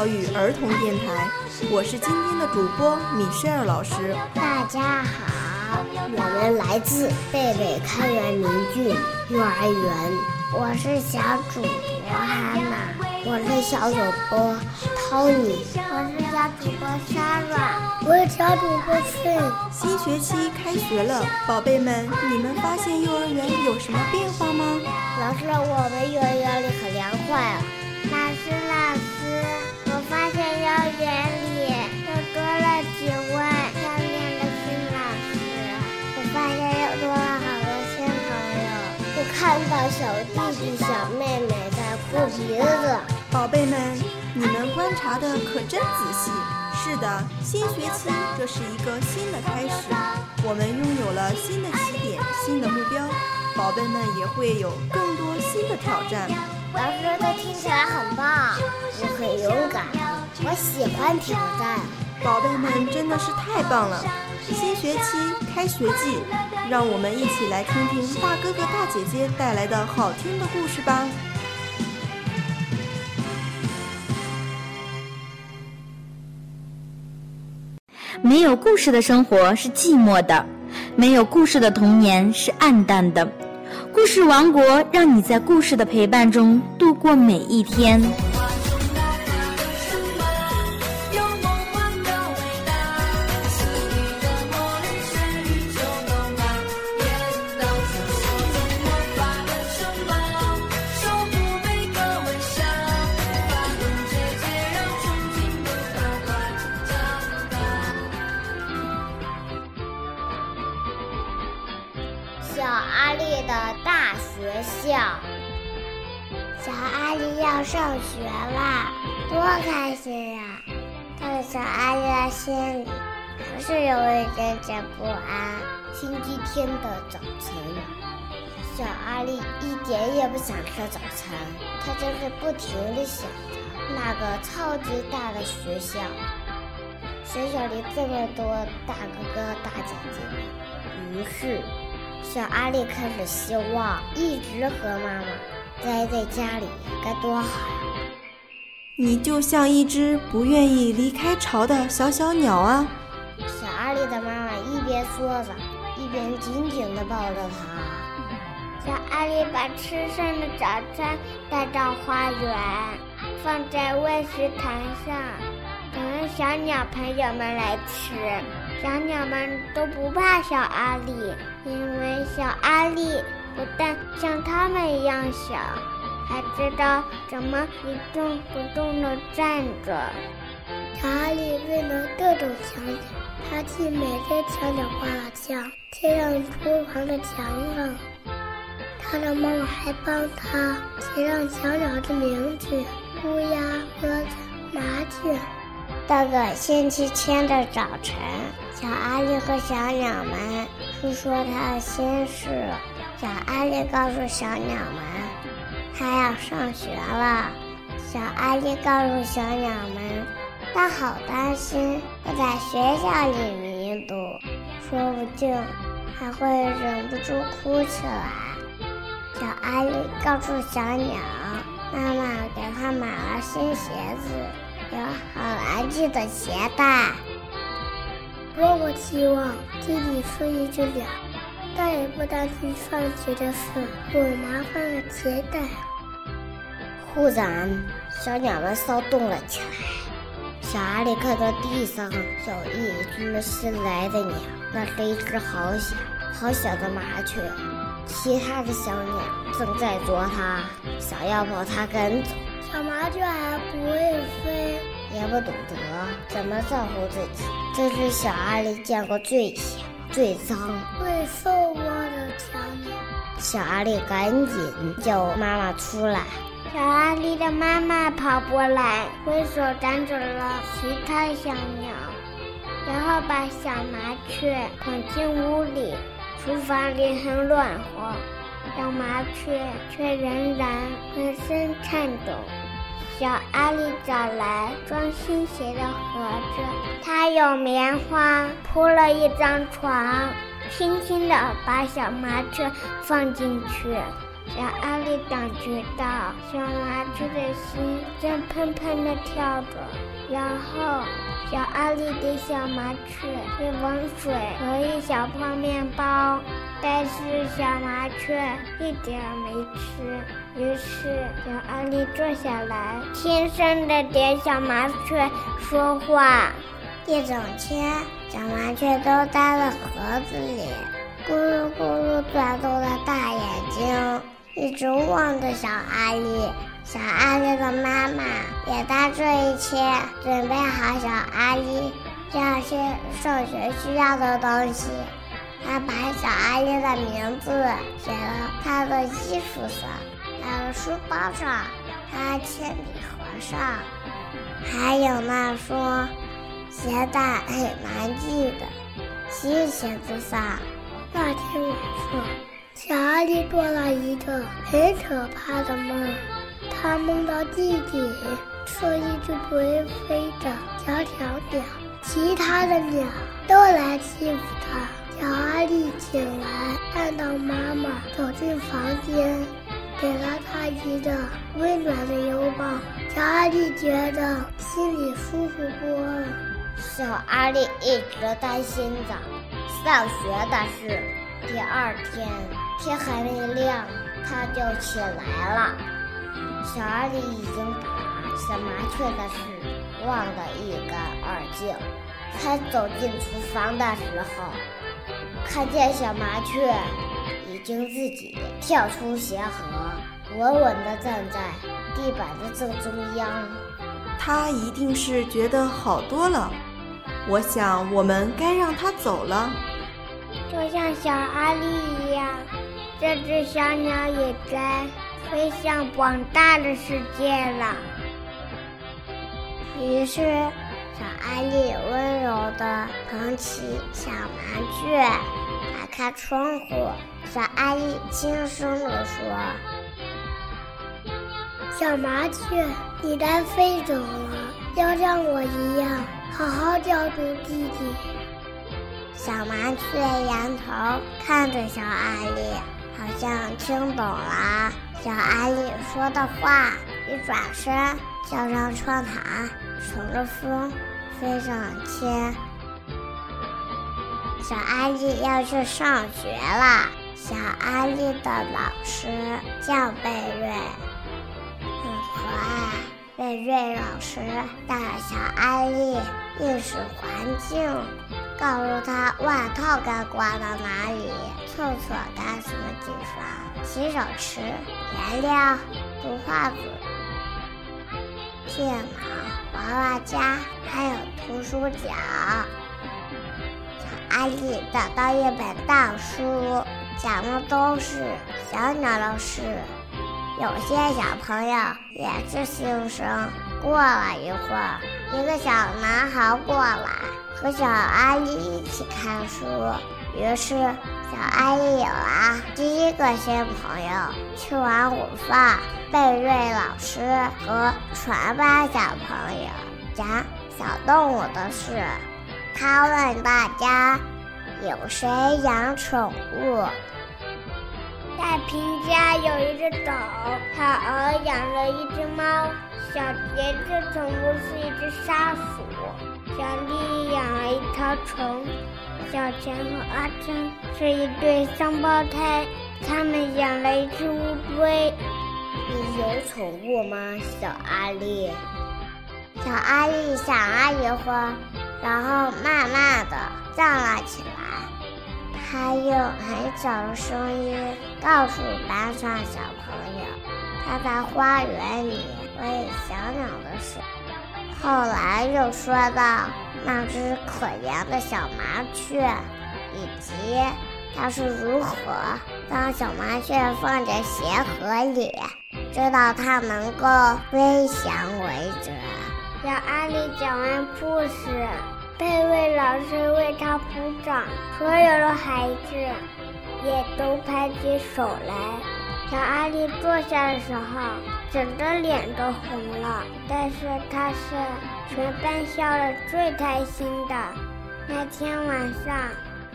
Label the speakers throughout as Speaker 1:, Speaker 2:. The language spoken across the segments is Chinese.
Speaker 1: 教育儿童电台，我是今天的主播米歇尔老师。
Speaker 2: 大家好，我们来自贝贝开元明郡幼儿园，我是小主播哈娜，我是小主播 Tony，
Speaker 3: 我是小主播 Sarah，
Speaker 4: 我是小主播 Fin。
Speaker 1: 新学期开学了，宝贝们，你们发现幼儿园有什么变化吗？
Speaker 2: 老师，我们幼儿园里可凉快啊。
Speaker 3: 老师，老师，我发现幼儿园里又多了几位漂亮的新老师，
Speaker 2: 我发现又多了好多新朋友。我看到小弟弟、小妹妹在哭鼻子。
Speaker 1: 宝贝们，你们观察的可真仔细。是的，新学期这是一个新的开始，我们拥有了新的起点、新的目标，宝贝们也会有更多新的挑战。
Speaker 2: 老师，这听起来我喜欢挑战。
Speaker 1: 宝贝们真的是太棒了！新学期开学季，让我们一起来听听大哥哥大姐姐带来的好听的故事吧。
Speaker 5: 没有故事的生活是寂寞的，没有故事的童年是暗淡的。故事王国让你在故事的陪伴中度过每一天。
Speaker 2: 小阿力的大学校，
Speaker 3: 小阿力要上学啦，多开心呀！但是小阿力的心里还是有一点点不安。
Speaker 2: 星期天的早晨，小阿力一点也不想吃早餐，他就是不停地想着那个超级大的学校，学校里这么多大哥哥大姐姐，于是。小阿力开始希望一直和妈妈待在家里，该多好呀！
Speaker 1: 你就像一只不愿意离开巢的小小鸟啊！
Speaker 2: 小阿力的妈妈一边说着，一边紧紧地抱着他。
Speaker 3: 小阿力把吃剩的早餐带到花园，放在喂食台上，等着小鸟朋友们来吃。小鸟们都不怕小阿力，因为小阿力不但像它们一样小，还知道怎么一动不动地站着。
Speaker 4: 小阿力为了各种小鸟，他替每只小鸟画了像，贴上厨房的墙上。他的妈妈还帮他写上小鸟的名字：乌鸦、鸽子、麻雀。
Speaker 2: 到个星期天的早晨。小阿力和小鸟们诉说他的心事。小阿力告诉小鸟们，他要上学了。小阿力告诉小鸟们，他好担心会在学校里迷路，说不定还会忍不住哭起来。小阿力告诉小鸟，妈妈给他买了新鞋子，有好难系的鞋带。
Speaker 4: 多么希望弟弟是一只鸟，再也不担心上学的事有麻烦的鞋带。
Speaker 2: 忽然，小鸟们骚动了起来。小阿力看到地上有一只新来的鸟，那是一只好小、好小的麻雀。其他的小鸟正在啄它，想要把它赶走。
Speaker 4: 小麻雀还不会飞。
Speaker 2: 也不懂得怎么照顾自己，这是小阿力见过最小、最脏、
Speaker 4: 最瘦弱的小鸟。
Speaker 2: 小阿力赶紧叫妈妈出来。
Speaker 3: 小阿力的妈妈跑过来，挥手赶走了其他小鸟，然后把小麻雀捧进屋里。厨房里很暖和，小麻雀却仍然浑身颤抖。小阿力找来装新鞋的盒子，他用棉花铺了一张床，轻轻地把小麻雀放进去。小阿力感觉到小麻雀的心正砰砰地跳着，然后小阿力给小麻雀一碗水和一小泡面包，但是小麻雀一点没吃。于是小阿力坐下来，轻声的对小麻雀说话。
Speaker 2: 一整天，小麻雀都待在盒子里，咕噜咕噜转动着大眼睛。一直望着小阿丽，小阿丽的妈妈也在这一切准备好小阿丽这些上学需要的东西。他把小阿丽的名字写到她的衣服上，她的书包上，她铅笔盒上，还有那双鞋带很难系的新鞋子上。
Speaker 4: 那天晚上。小阿力做了一个很可怕的梦，他梦到弟弟是一只不会飞的小小鸟，其他的鸟都来欺负他。小阿力醒来，看到妈妈走进房间，给了他一个温暖的拥抱。小阿力觉得心里舒服多了。
Speaker 2: 小阿力一直担心着上学的事，第二天。天还没亮，他就起来了。小阿力已经把小麻雀的事忘得一干二净。他走进厨房的时候，看见小麻雀已经自己跳出鞋盒，稳稳地站在地板的正中央。
Speaker 1: 它一定是觉得好多了。我想，我们该让它走了。
Speaker 3: 就像小阿力一样。这只小鸟也该飞向广大的世界了。
Speaker 2: 于是，小阿力温柔地捧起小麻雀，打开窗户。小阿力轻声地说：“
Speaker 4: 小麻雀，你该飞走了，要像我一样，好好照顾弟弟。”
Speaker 2: 小麻雀仰头看着小阿力。好像听懂了小阿力说的话，一转身跳上窗台，乘着风飞上天。小阿力要去上学了。小阿力的老师叫贝瑞，很可爱。贝瑞老师带小阿力认识环境。告诉他外套该挂到哪里，厕所该什么地方，洗手池、颜料、图画纸、电脑、娃娃家，还有图书角。小阿力找到一本大书，讲的都是小鸟的事。有些小朋友也是新生。过了一会儿，一个小男孩过来。和小阿力一起看书，于是小阿姨有了第一个新朋友。吃完午饭，贝瑞老师和全班小朋友讲小动物的事。他问大家：有谁养宠物？
Speaker 3: 在平家有一只狗，他偶尔养了一只猫。小杰的宠物是一只沙鼠。小丽养了一条虫，小强和阿珍是一对双胞胎，他们养了一只乌龟。
Speaker 2: 你有宠物吗，小阿丽？小阿丽想了一会儿，然后慢慢的站了起来。他用很小的声音告诉班上小朋友，他在花园里喂小鸟的事。后来又说到那只可怜的小麻雀，以及它是如何将小麻雀放在鞋盒里，直到它能够飞翔为止。
Speaker 3: 小阿力讲完故事，贝瑞老师为他鼓掌，所有的孩子也都拍起手来。小阿力坐下的时候，整个脸都红了。但是他是全班笑得最开心的。那天晚上，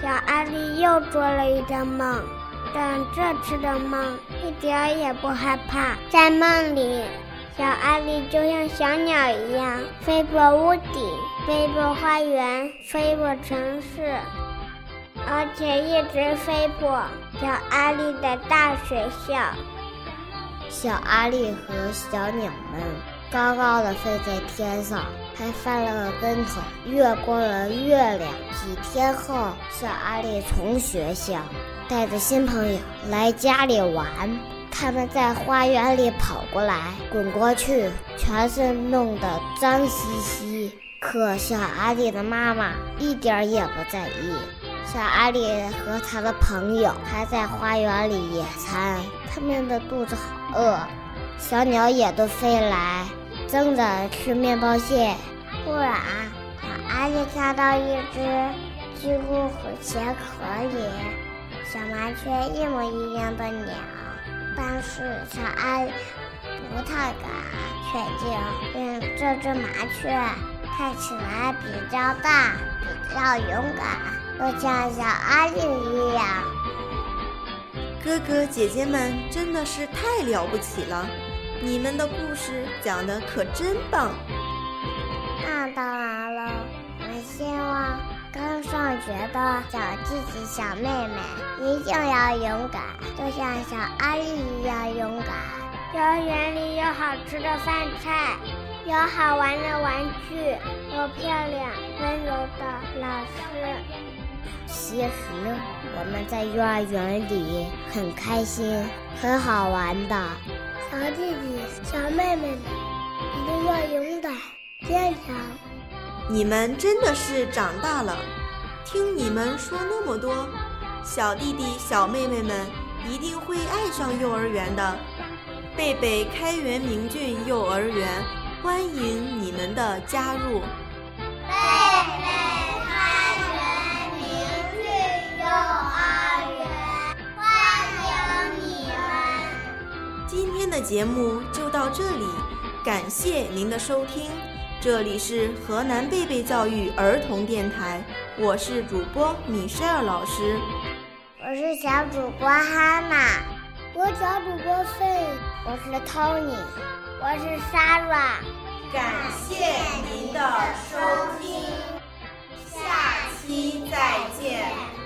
Speaker 3: 小阿力又做了一个梦，
Speaker 2: 但这次的梦一点也不害怕。在梦里，小阿力就像小鸟一样，飞过屋顶，飞过花园，飞过城市，而且一直飞过小阿力的大学校。
Speaker 6: 小阿力和小鸟们高高的飞在天上，还翻了个跟头，越过了月亮。几天后，小阿力从学校带着新朋友来家里玩，他们在花园里跑过来、滚过去，全身弄得脏兮兮。可小阿力的妈妈一点也不在意。小阿里和他的朋友还在花园里野餐，他们的肚子好饿。小鸟也都飞来，争着吃面包屑。
Speaker 2: 忽然，小阿力看到一只几乎和鞋壳里小麻雀一模一样的鸟，但是小阿力不太敢确定，因为这只麻雀看起来比较大，比较勇敢。就像小阿力一样，
Speaker 1: 哥哥姐姐们真的是太了不起了！你们的故事讲的可真棒。
Speaker 2: 那当然了，我希望刚上学的小弟弟、小妹妹一定要勇敢，就像小阿力一样勇敢。幼儿园里有好吃的饭菜，有好玩的玩具，有漂亮温柔的老师。
Speaker 6: 其实我们在幼儿园里很开心，很好玩的。
Speaker 4: 小弟弟、小妹妹们一定要勇敢、坚强。
Speaker 1: 你们真的是长大了，听你们说那么多，小弟弟、小妹妹们一定会爱上幼儿园的。贝贝开元明骏幼儿园欢迎你们的加入。的节目就到这里，感谢您的收听。这里是河南贝贝教育儿童电台，我是主播米歇尔老师，
Speaker 2: 我是小主播哈娜，
Speaker 4: 我小主播费，
Speaker 2: 我是 Tony，我是 Sarah。
Speaker 1: 感谢您的收听，下期再见。